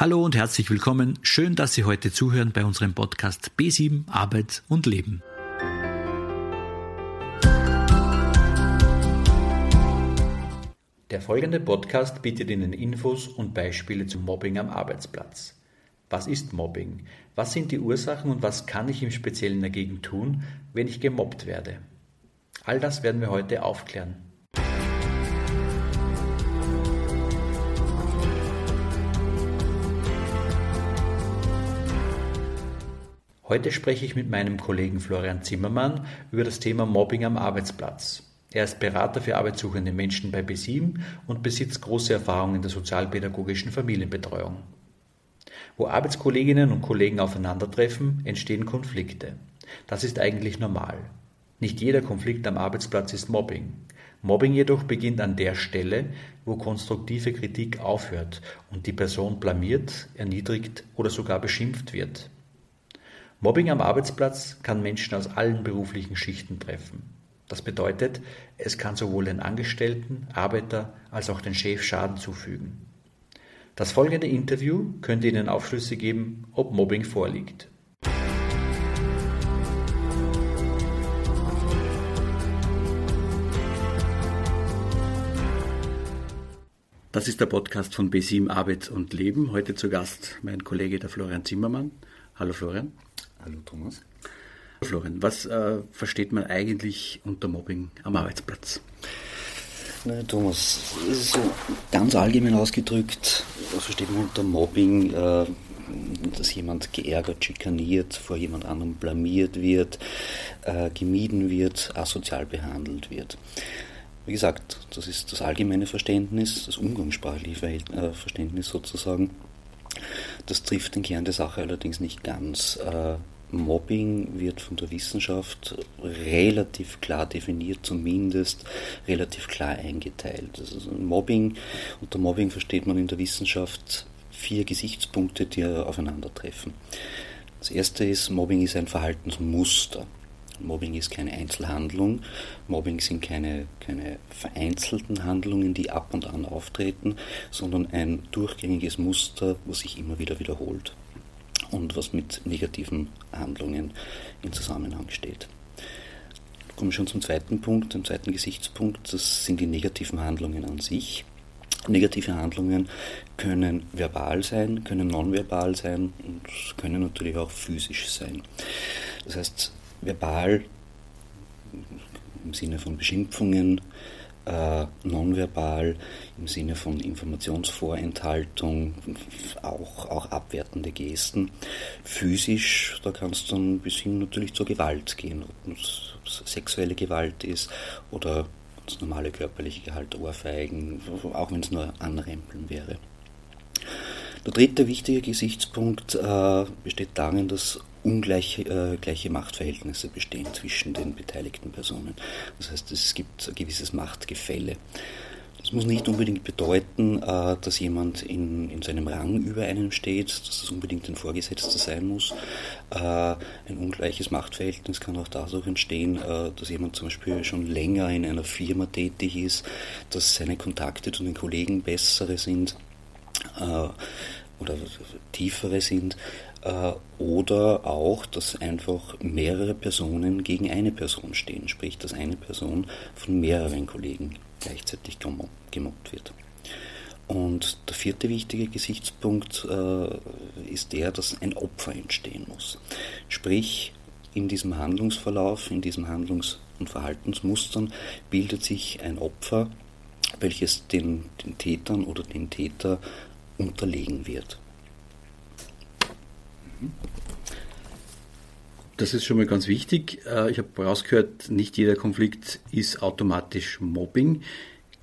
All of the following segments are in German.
Hallo und herzlich willkommen. Schön, dass Sie heute zuhören bei unserem Podcast B7 Arbeit und Leben. Der folgende Podcast bietet Ihnen Infos und Beispiele zum Mobbing am Arbeitsplatz. Was ist Mobbing? Was sind die Ursachen und was kann ich im Speziellen dagegen tun, wenn ich gemobbt werde? All das werden wir heute aufklären. Heute spreche ich mit meinem Kollegen Florian Zimmermann über das Thema Mobbing am Arbeitsplatz. Er ist Berater für arbeitssuchende Menschen bei B7 und besitzt große Erfahrung in der sozialpädagogischen Familienbetreuung. Wo Arbeitskolleginnen und Kollegen aufeinandertreffen, entstehen Konflikte. Das ist eigentlich normal. Nicht jeder Konflikt am Arbeitsplatz ist Mobbing. Mobbing jedoch beginnt an der Stelle, wo konstruktive Kritik aufhört und die Person blamiert, erniedrigt oder sogar beschimpft wird. Mobbing am Arbeitsplatz kann Menschen aus allen beruflichen Schichten treffen. Das bedeutet, es kann sowohl den Angestellten, Arbeiter als auch den Chef Schaden zufügen. Das folgende Interview könnte Ihnen Aufschlüsse geben, ob Mobbing vorliegt. Das ist der Podcast von B7 Arbeit und Leben. Heute zu Gast mein Kollege der Florian Zimmermann. Hallo Florian. Hallo Thomas. Florian, was äh, versteht man eigentlich unter Mobbing am Arbeitsplatz? Na, Thomas, so ganz allgemein ausgedrückt, was versteht man unter Mobbing? Äh, dass jemand geärgert, schikaniert, vor jemand anderem blamiert wird, äh, gemieden wird, asozial behandelt wird. Wie gesagt, das ist das allgemeine Verständnis, das umgangssprachliche äh, Verständnis sozusagen. Das trifft den Kern der Sache allerdings nicht ganz. Äh, Mobbing wird von der Wissenschaft relativ klar definiert, zumindest relativ klar eingeteilt. Also Mobbing, unter Mobbing versteht man in der Wissenschaft vier Gesichtspunkte, die aufeinandertreffen. Das erste ist, Mobbing ist ein Verhaltensmuster. Mobbing ist keine Einzelhandlung. Mobbing sind keine, keine vereinzelten Handlungen, die ab und an auftreten, sondern ein durchgängiges Muster, was sich immer wieder wiederholt und was mit negativen Handlungen in Zusammenhang steht. Kommen wir schon zum zweiten Punkt, dem zweiten Gesichtspunkt, das sind die negativen Handlungen an sich. Negative Handlungen können verbal sein, können nonverbal sein und können natürlich auch physisch sein. Das heißt, verbal im Sinne von Beschimpfungen, äh, nonverbal im Sinne von Informationsvorenthaltung, auch, auch abwertende Gesten. Physisch, da kann es dann bis hin natürlich zur Gewalt gehen, ob es sexuelle Gewalt ist oder das normale körperliche Gehalt, Ohrfeigen, auch wenn es nur Anrempeln wäre. Der dritte wichtige Gesichtspunkt äh, besteht darin, dass ungleiche äh, gleiche Machtverhältnisse bestehen zwischen den beteiligten Personen. Das heißt, es gibt ein gewisses Machtgefälle. Das muss nicht unbedingt bedeuten, äh, dass jemand in, in seinem Rang über einem steht, dass das unbedingt ein Vorgesetzter sein muss. Äh, ein ungleiches Machtverhältnis kann auch dadurch entstehen, äh, dass jemand zum Beispiel schon länger in einer Firma tätig ist, dass seine Kontakte zu den Kollegen bessere sind oder tiefere sind äh, oder auch, dass einfach mehrere Personen gegen eine Person stehen, sprich, dass eine Person von mehreren Kollegen gleichzeitig gemobbt wird. Und der vierte wichtige Gesichtspunkt äh, ist der, dass ein Opfer entstehen muss. Sprich, in diesem Handlungsverlauf, in diesen Handlungs- und Verhaltensmustern bildet sich ein Opfer, welches den, den Tätern oder den Täter unterlegen wird. Das ist schon mal ganz wichtig. Äh, ich habe rausgehört, nicht jeder Konflikt ist automatisch Mobbing.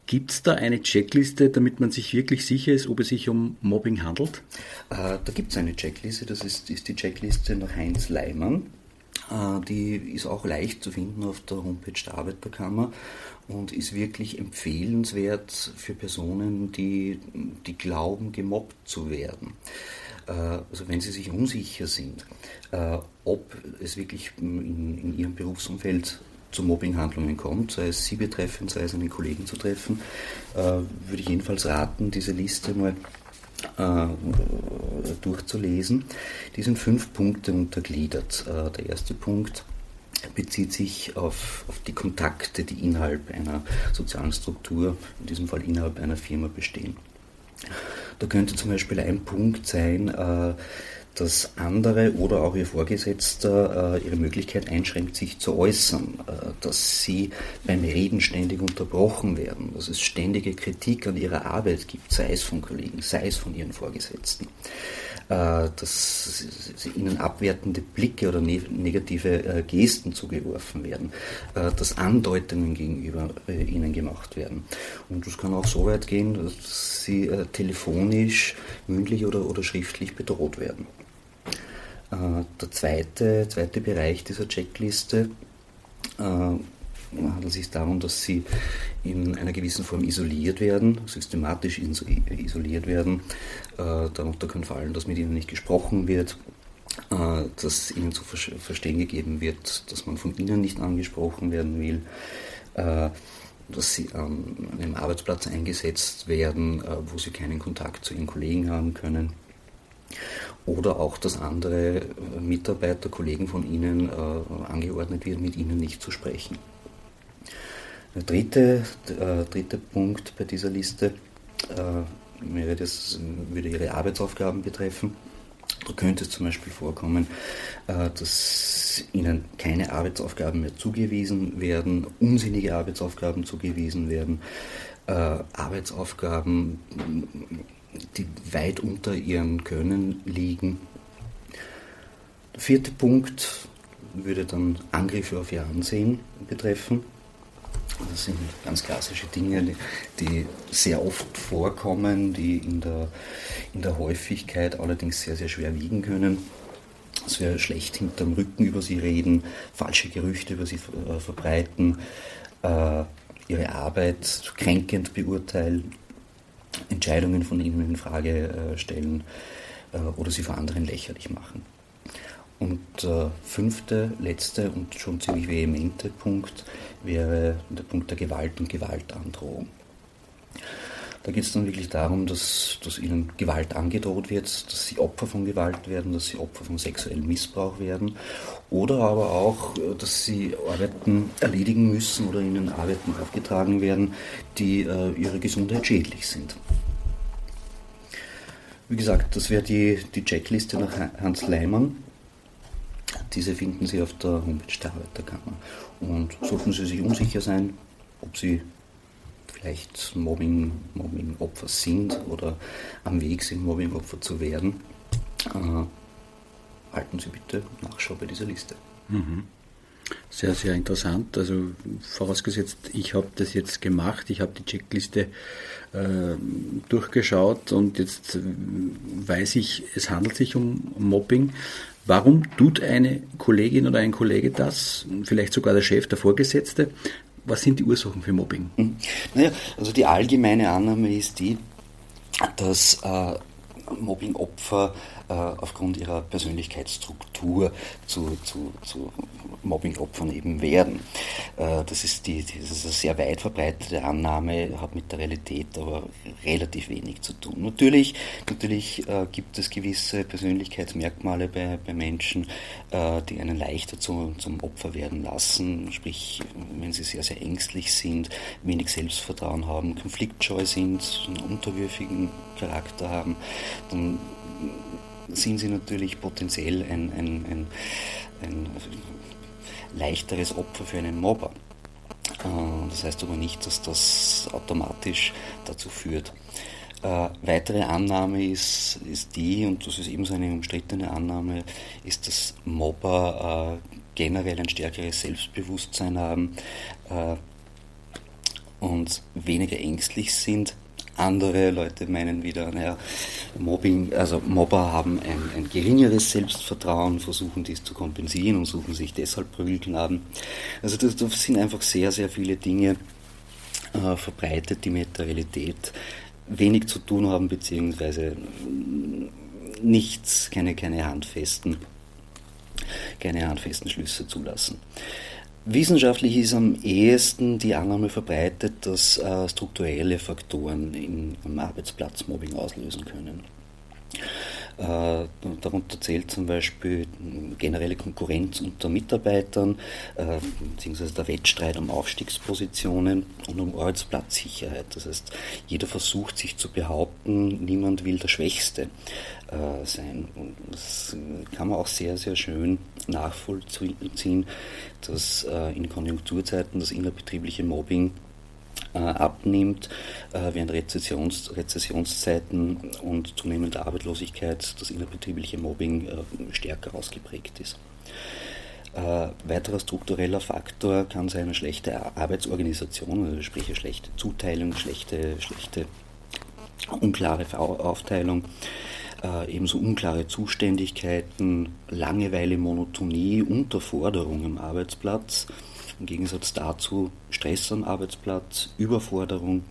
Gibt es da eine Checkliste, damit man sich wirklich sicher ist, ob es sich um Mobbing handelt? Äh, da gibt es eine Checkliste, das ist, ist, die Checkliste nach Heinz Leimann. Äh, die ist auch leicht zu finden auf der Homepage der Arbeiterkammer und ist wirklich empfehlenswert für Personen, die, die glauben, gemobbt zu werden. Äh, also wenn Sie sich unsicher sind, äh, ob es wirklich in, in Ihrem Berufsumfeld zu Mobbinghandlungen kommt, sei es Sie betreffend, sei es einen Kollegen zu treffen, würde ich jedenfalls raten, diese Liste mal durchzulesen. Die sind fünf Punkte untergliedert. Äh, der erste Punkt bezieht sich auf, auf, die Kontakte, die innerhalb einer sozialen Struktur, in diesem Fall innerhalb einer Firma bestehen. Da könnte zum Beispiel ein Punkt sein, äh, dass andere oder auch ihr Vorgesetzter äh, ihre Möglichkeit einschränkt, sich zu äußern, äh, dass sie beim Reden ständig unterbrochen werden, dass es ständige Kritik an ihrer Arbeit gibt, sei es von Kollegen, sei es von ihren Vorgesetzten, äh, dass ihnen abwertende Blicke oder ne negative Gesten zugeworfen werden, dass Andeutungen gegenüber ihnen gemacht werden. Und das kann auch so weit gehen, dass sie telefonisch, mündlich oder, oder schriftlich bedroht werden. Äh, der zweite, zweite Bereich dieser Checkliste äh, handelt sich darum, dass sie in einer gewissen Form isoliert werden, systematisch isoliert werden. Äh, darunter kann fallen, dass mit ihnen nicht gesprochen wird, dass ihnen zu verstehen gegeben wird, dass man von ihnen nicht angesprochen werden will, dass sie an einem Arbeitsplatz eingesetzt werden, wo sie keinen Kontakt zu ihren Kollegen haben können oder auch, dass andere äh, Mitarbeiter, Kollegen von Ihnen äh, angeordnet wird, mit Ihnen nicht zu sprechen. Der dritte, äh, dritte Punkt bei dieser Liste äh, das, würde Ihre Arbeitsaufgaben betreffen. Da könnte es zum Beispiel vorkommen, äh, dass Ihnen keine Arbeitsaufgaben mehr zugewiesen werden, unsinnige Arbeitsaufgaben zugewiesen werden, äh, Arbeitsaufgaben die weit unter ihren Können liegen. Der vierte Punkt würde dann Angriffe auf ihr Ansehen betreffen. Das sind ganz klassische Dinge, die sehr oft vorkommen, die in der, in der Häufigkeit allerdings sehr, sehr schwer wiegen können. Dass wir schlecht hinterm Rücken über sie reden, falsche Gerüchte über sie äh, verbreiten, äh, ihre Arbeit kränkend beurteilen Entscheidungen von ihnen in Frage äh, stellen äh, oder sie vor anderen lächerlich machen. Und der äh, fünfte, letzte und schon ziemlich vehemente Punkt wäre der Punkt der Gewalt und Gewaltandrohung. Da geht es dann wirklich darum, dass, dass ihnen Gewalt angedroht wird, dass sie Opfer von Gewalt werden, dass sie Opfer von sexuellem Missbrauch werden oder aber auch, dass sie Arbeiten erledigen müssen oder ihnen Arbeiten aufgetragen werden, die äh, ihre Gesundheit schädlich sind. Wie gesagt, das wäre die, die Checkliste nach Hans Leimann. Diese finden Sie auf der Homepage der Arbeiterkammer. Und sollten Sie sich unsicher sein, ob Sie vielleicht Mobbing, Mobbing-Opfer sind oder am Weg sind, Mobbing-Opfer zu werden, äh, halten Sie bitte Nachschau bei dieser Liste. Mhm. Sehr, sehr interessant. Also vorausgesetzt, ich habe das jetzt gemacht, ich habe die Checkliste äh, durchgeschaut und jetzt weiß ich, es handelt sich um Mobbing. Warum tut eine Kollegin oder ein Kollege das, vielleicht sogar der Chef, der Vorgesetzte? Was sind die Ursachen für Mobbing? Hm. Naja, also die allgemeine Annahme ist die, dass äh, Mobbing-Opfer äh, aufgrund ihrer Persönlichkeitsstruktur zu, zu, zu Mobbing-Opfern eben werden. Äh, das, ist die, das ist eine sehr weit verbreitete Annahme, hat mit der Realität aber relativ wenig zu tun. Natürlich, natürlich äh, gibt es gewisse Persönlichkeitsmerkmale bei, bei Menschen, die einen leichter zu, zum Opfer werden lassen, sprich, wenn sie sehr, sehr ängstlich sind, wenig Selbstvertrauen haben, konfliktscheu sind, einen unterwürfigen Charakter haben, dann sind sie natürlich potenziell ein, ein, ein, ein leichteres Opfer für einen Mobber. Äh, das heißt aber nicht, dass das automatisch dazu führt. Äh, weitere Annahme ist, ist die, und das ist ebenso eine umstrittene Annahme, ist, dass Mobber äh, generell ein stärkeres Selbstbewusstsein haben äh, und weniger ängstlich sind andere Leute meinen wieder, naja, Mobbing, also Mobber haben ein, ein geringeres Selbstvertrauen, versuchen dies zu kompensieren und suchen sich deshalb Prügelknaben. Also das, das sind einfach sehr, sehr viele Dinge äh, verbreitet, die mit der Realität wenig zu tun haben, beziehungsweise nichts, keine, keine handfesten, keine handfesten Schlüsse zulassen. Wissenschaftlich ist am ehesten die Annahme verbreitet, dass äh, strukturelle Faktoren in, am Arbeitsplatz Mobbing auslösen können. Äh, darunter zählt zum Beispiel generelle Konkurrenz unter Mitarbeitern, äh, beziehungsweise der Wettstreit um Aufstiegspositionen und um Arbeitsplatzsicherheit. Das heißt, jeder versucht sich zu behaupten, niemand will der Schwächste äh, sein. Und das kann man auch sehr, sehr schön nachvollziehen, dass in Konjunkturzeiten das innerbetriebliche Mobbing abnimmt, äh, während Rezessions, Rezessionszeiten und zunehmender Arbeitslosigkeit das innerbetriebliche Mobbing äh, stärker ausgeprägt ist. Äh, weiterer struktureller Faktor kann sein eine schlechte Arbeitsorganisation, also sprich eine schlechte Zuteilung, schlechte, schlechte unklare Aufteilung, äh, ebenso unklare Zuständigkeiten, Langeweile, Monotonie, Unterforderung am Arbeitsplatz, im Gegensatz dazu Stress am Arbeitsplatz, Überforderung.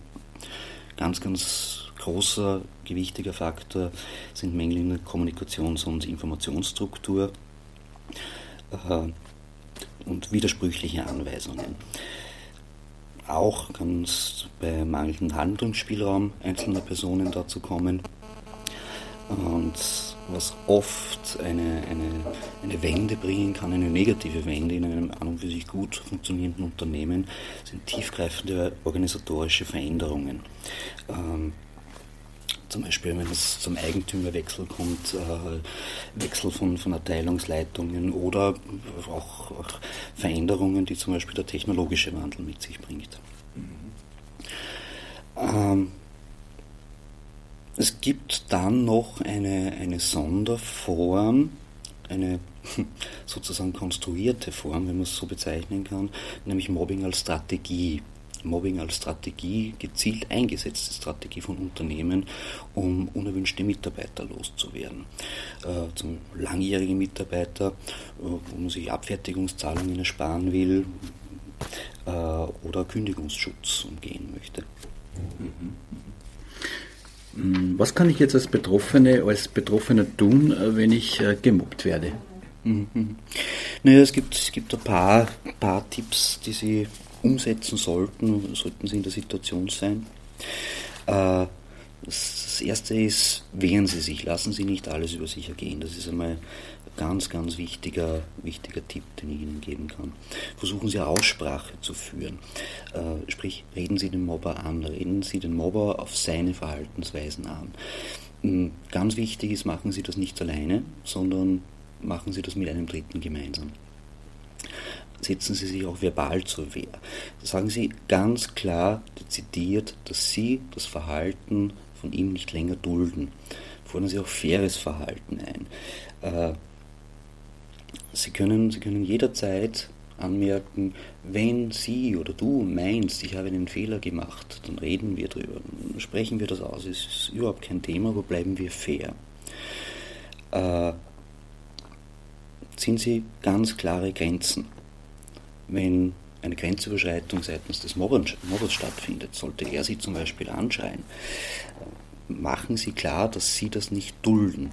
Ganz, ganz großer, gewichtiger Faktor sind Mängel in der Kommunikations- und Informationsstruktur äh, und widersprüchliche Anweisungen. Auch kann es bei mangelndem Handlungsspielraum einzelner Personen dazu kommen. Und was oft eine, eine, eine Wende bringen kann, eine negative Wende in einem an und für sich gut funktionierenden Unternehmen, sind tiefgreifende organisatorische Veränderungen. Ähm, zum Beispiel, wenn es zum Eigentümerwechsel kommt, äh, Wechsel von, von Abteilungsleitungen oder auch, auch, Veränderungen, die zum Beispiel der technologische Wandel mit sich bringt. Mhm. Ähm, es gibt dann noch eine, eine Sonderform, eine sozusagen konstruierte Form, wenn man es so bezeichnen kann, nämlich Mobbing als Strategie. Mobbing als Strategie, gezielt eingesetzte Strategie von Unternehmen, um unerwünschte Mitarbeiter loszuwerden. Äh, zum langjährigen Mitarbeiter, äh, wo man sich Abfertigungszahlungen ersparen will äh, oder Kündigungsschutz umgehen möchte. Mhm. Hm, was kann ich jetzt als Betroffene, als Betroffener tun, äh, wenn ich äh, gemobbt werde? Mhm. Naja, es gibt, es gibt ein paar, paar Tipps, die Sie umsetzen sollten, sollten Sie in der Situation sein. Äh, das erste ist, wehren Sie sich, lassen Sie nicht alles über sich ergehen. Das ist einmal ganz, ganz wichtiger, wichtiger Tipp, den ich Ihnen geben kann. Versuchen Sie Aussprache zu führen. Äh, sprich, reden Sie den Mobber an, reden Sie den Mobber auf seine Verhaltensweisen an. Ähm, ganz wichtig ist, machen Sie das nicht alleine, sondern machen Sie das mit einem Dritten gemeinsam. Setzen Sie sich auch verbal zur Wehr. Sagen Sie ganz klar, dezidiert, dass Sie das Verhalten von ihm nicht länger dulden. Fordern Sie auch faires Verhalten ein. Äh, Sie können, Sie können jederzeit anmerken, wenn Sie oder du meinst, ich habe einen Fehler gemacht, dann reden wir darüber, dann sprechen wir das aus. Es ist überhaupt kein Thema, aber bleiben wir fair. Äh, ziehen Sie ganz klare Grenzen. Wenn eine Grenzüberschreitung seitens des Mobbers stattfindet, sollte er Sie zum Beispiel anschreien, machen Sie klar, dass Sie das nicht dulden.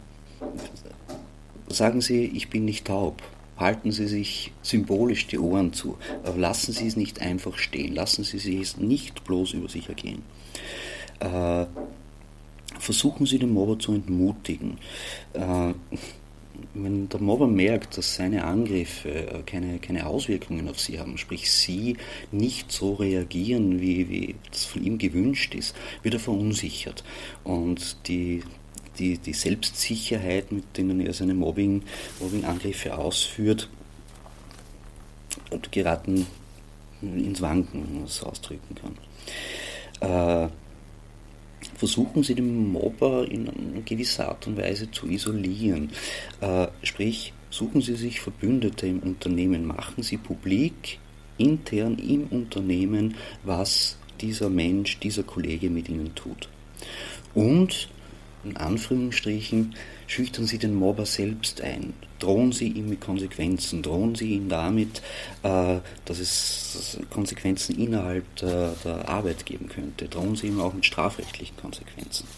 Sagen Sie, ich bin nicht taub. Halten Sie sich symbolisch die Ohren zu, aber lassen Sie es nicht einfach stehen. Lassen Sie es nicht bloß über sich ergehen. Äh, versuchen Sie den Mobber zu entmutigen. Wenn der Mobber merkt, dass seine Angriffe äh, keine, keine Auswirkungen auf sie haben, sprich sie nicht so reagieren, wie, wie das von ihm gewünscht ist, wird er verunsichert. Und die, die, die Selbstsicherheit, mit denen er seine Mobbing, Mobbing-Angriffe ausführt, geraten ins Wanken, wenn man es ausdrücken kann. Äh, versuchen Sie den Mobber in gewisser Art und Weise zu isolieren. Äh, sprich, suchen Sie sich Verbündete im Unternehmen, machen Sie publik, intern im Unternehmen, was dieser Mensch, dieser Kollege mit Ihnen tut. Und in Anführungsstrichen, schüchtern Sie den Mobber selbst ein, drohen Sie ihm mit Konsequenzen, drohen Sie ihm damit, äh, dass es Konsequenzen innerhalb der, der Arbeit geben könnte, drohen Sie ihm auch mit strafrechtlichen Konsequenzen.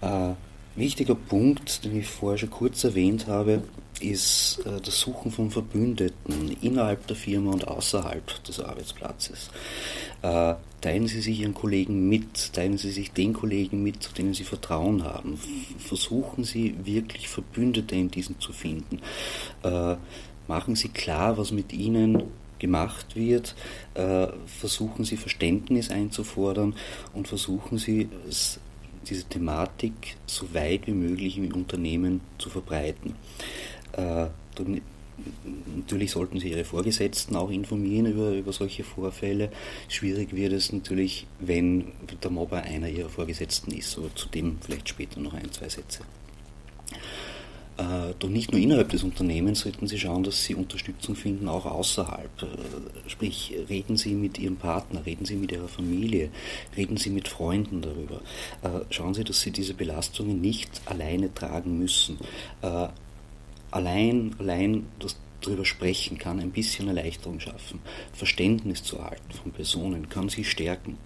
Äh, wichtiger Punkt, den ich vorher schon kurz erwähnt habe, ist äh, das Suchen von Verbündeten innerhalb der Firma und außerhalb des Arbeitsplatzes. Äh, teilen Sie sich Ihren Kollegen mit, teilen Sie sich den Kollegen mit, zu denen Sie Vertrauen haben. Versuchen Sie wirklich Verbündete in diesen zu finden. Äh, machen Sie klar, was mit Ihnen gemacht wird, versuchen Sie Verständnis einzufordern und versuchen Sie diese Thematik so weit wie möglich im Unternehmen zu verbreiten. Äh, natürlich sollten Sie Ihre Vorgesetzten auch informieren über, über solche Vorfälle. Schwierig wird es natürlich, wenn der Mobber einer Ihrer Vorgesetzten ist, aber zu dem vielleicht später noch ein, zwei Sätze. Äh, doch nicht nur innerhalb des Unternehmens sollten Sie schauen, dass Sie Unterstützung finden, auch außerhalb. Äh, sprich, reden Sie mit Ihrem Partner, reden Sie mit Ihrer Familie, reden Sie mit Freunden darüber. Äh, schauen Sie, dass Sie diese Belastungen nicht alleine tragen müssen. Allein, allein das darüber sprechen kann ein bisschen Erleichterung schaffen. Verständnis zu halten von Personen kann sie stärken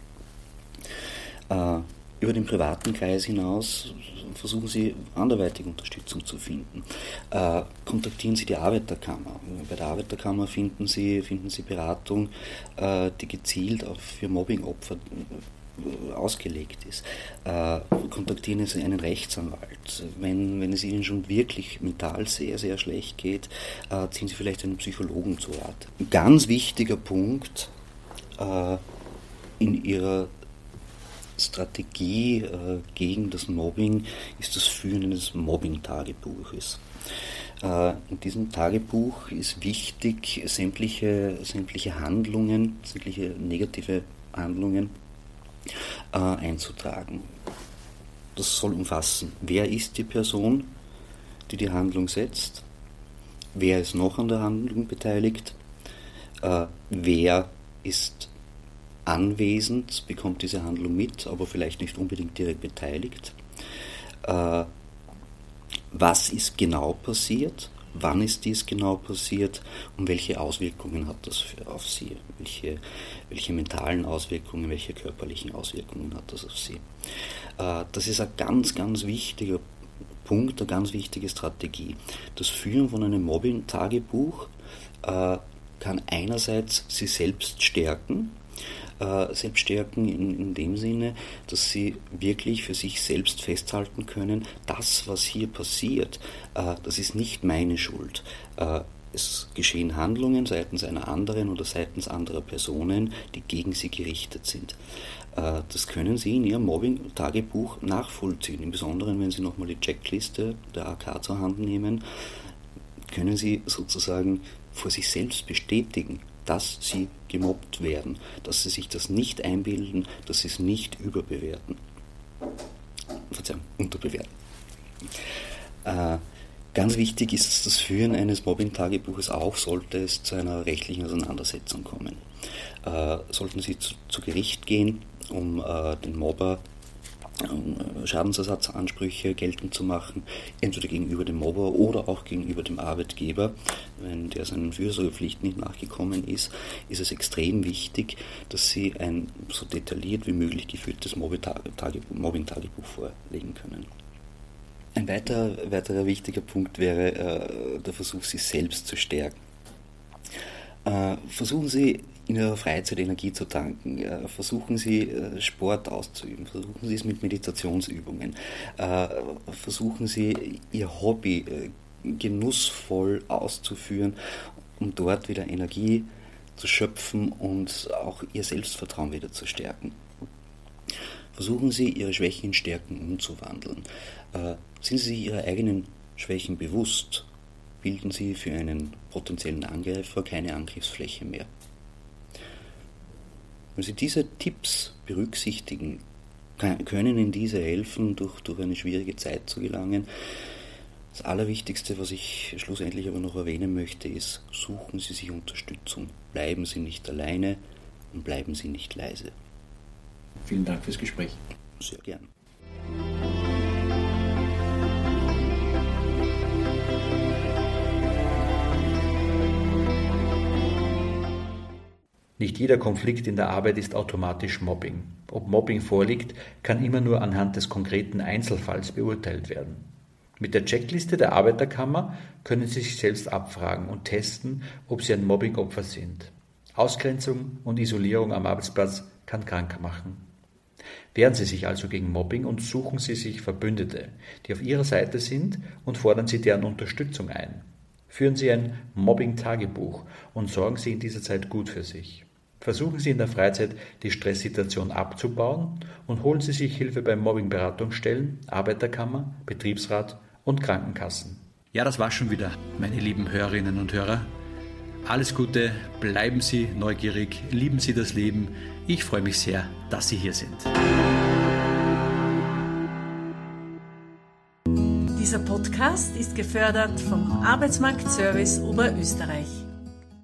über den privaten Kreis hinaus versuchen Sie anderweitig Unterstützung zu finden. Äh, kontaktieren Sie die Arbeiterkammer. Bei der Arbeiterkammer finden Sie, finden Sie Beratung, äh, die gezielt auch für Mobbingopfer äh, ausgelegt ist. Äh, kontaktieren Sie einen Rechtsanwalt. Wenn, wenn es Ihnen schon wirklich mental sehr, sehr schlecht geht, äh, ziehen Sie vielleicht einen Psychologen zu Rat. Ein ganz wichtiger Punkt äh, in Ihrer Strategie gegen das Mobbing ist das Führen eines Mobbing-Tagebuches. In diesem Tagebuch ist wichtig, sämtliche, sämtliche Handlungen, sämtliche negative Handlungen äh, einzutragen. Das soll umfassen, wer ist die Person, die die Handlung setzt, wer ist noch an der Handlung beteiligt, äh, wer ist anwesend, bekommt diese Handlung mit, aber vielleicht nicht unbedingt direkt beteiligt. Äh, was ist genau passiert? Wann ist dies genau passiert und welche Auswirkungen hat das für, auf Sie? Welche, welche mentalen Auswirkungen, welche körperlichen Auswirkungen hat das auf Sie? Äh, das ist ein ganz, ganz wichtiger Punkt, eine ganz wichtige Strategie. Das Führen von einem Mobbing-Tagebuch äh, kann einerseits Sie selbst stärken, äh, selbst stärken in, in dem Sinne, dass sie wirklich für sich selbst festhalten können, das, was hier passiert, äh, das ist nicht meine Schuld. Äh, es geschehen Handlungen seitens einer anderen oder seitens anderer Personen, die gegen sie gerichtet sind. Äh, das können Sie in Ihrem Mobbing-Tagebuch nachvollziehen. Im Besonderen, wenn Sie nochmal die Checkliste der AK zur Hand nehmen, können Sie sozusagen vor sich selbst bestätigen, dass sie gemobbt werden, dass sie sich das nicht einbilden, dass sie es nicht überbewerten. Verzeihung, unterbewerten. Äh, ganz wichtig ist das Führen eines Mobbing-Tagebuches auch, sollte es zu einer rechtlichen Auseinandersetzung kommen. Äh, sollten Sie zu, zu, Gericht gehen, um äh, den Mobber Schadensersatzansprüche geltend zu machen, entweder gegenüber dem Mobber oder auch gegenüber dem Arbeitgeber. Wenn der seinen Fürsorgepflichten nicht nachgekommen ist, ist es extrem wichtig, dass Sie ein so detailliert wie möglich geführtes Mobbing-Tagebuch vorlegen können. Ein weiterer, weiterer wichtiger Punkt wäre äh, der Versuch, sich selbst zu stärken. Äh, versuchen Sie in Ihrer Freizeit Energie zu tanken. Versuchen Sie äh, Sport auszuüben, versuchen Sie es mit Meditationsübungen, äh, versuchen Sie Ihr Hobby äh, genussvoll auszuführen, um dort wieder Energie zu schöpfen und auch Ihr Selbstvertrauen wieder zu stärken. Versuchen Sie, Ihre Schwächen in Stärken umzuwandeln. Sind Sie sich Ihrer eigenen Schwächen bewusst? Bilden Sie für einen potenziellen Angreifer keine Angriffsfläche mehr. Wenn Sie diese Tipps berücksichtigen, können Ihnen diese helfen, durch, durch eine schwierige Zeit zu gelangen. Das Allerwichtigste, was ich schlussendlich aber noch erwähnen möchte, ist, suchen Sie sich Unterstützung. Bleiben Sie nicht alleine und bleiben Sie nicht leise. Vielen Dank fürs Gespräch. Sehr gern. Nicht jeder Konflikt in der Arbeit ist automatisch Mobbing. Ob Mobbing vorliegt, kann immer nur anhand des konkreten Einzelfalls beurteilt werden. Mit der Checkliste der Arbeiterkammer können Sie sich selbst abfragen und testen, ob Sie ein Mobbingopfer sind. Ausgrenzung und Isolierung am Arbeitsplatz kann krank machen. Wehren Sie sich also gegen Mobbing und suchen Sie sich Verbündete, die auf Ihrer Seite sind und fordern Sie deren Unterstützung ein. Führen Sie ein Mobbing-Tagebuch und sorgen Sie in dieser Zeit gut für sich. Versuchen Sie in der Freizeit die Stresssituation abzubauen und holen Sie sich Hilfe bei Mobbingberatungsstellen, Arbeiterkammer, Betriebsrat und Krankenkassen. Ja, das war schon wieder, meine lieben Hörerinnen und Hörer. Alles Gute, bleiben Sie neugierig, lieben Sie das Leben. Ich freue mich sehr, dass Sie hier sind. Dieser Podcast ist gefördert vom Arbeitsmarktservice Oberösterreich.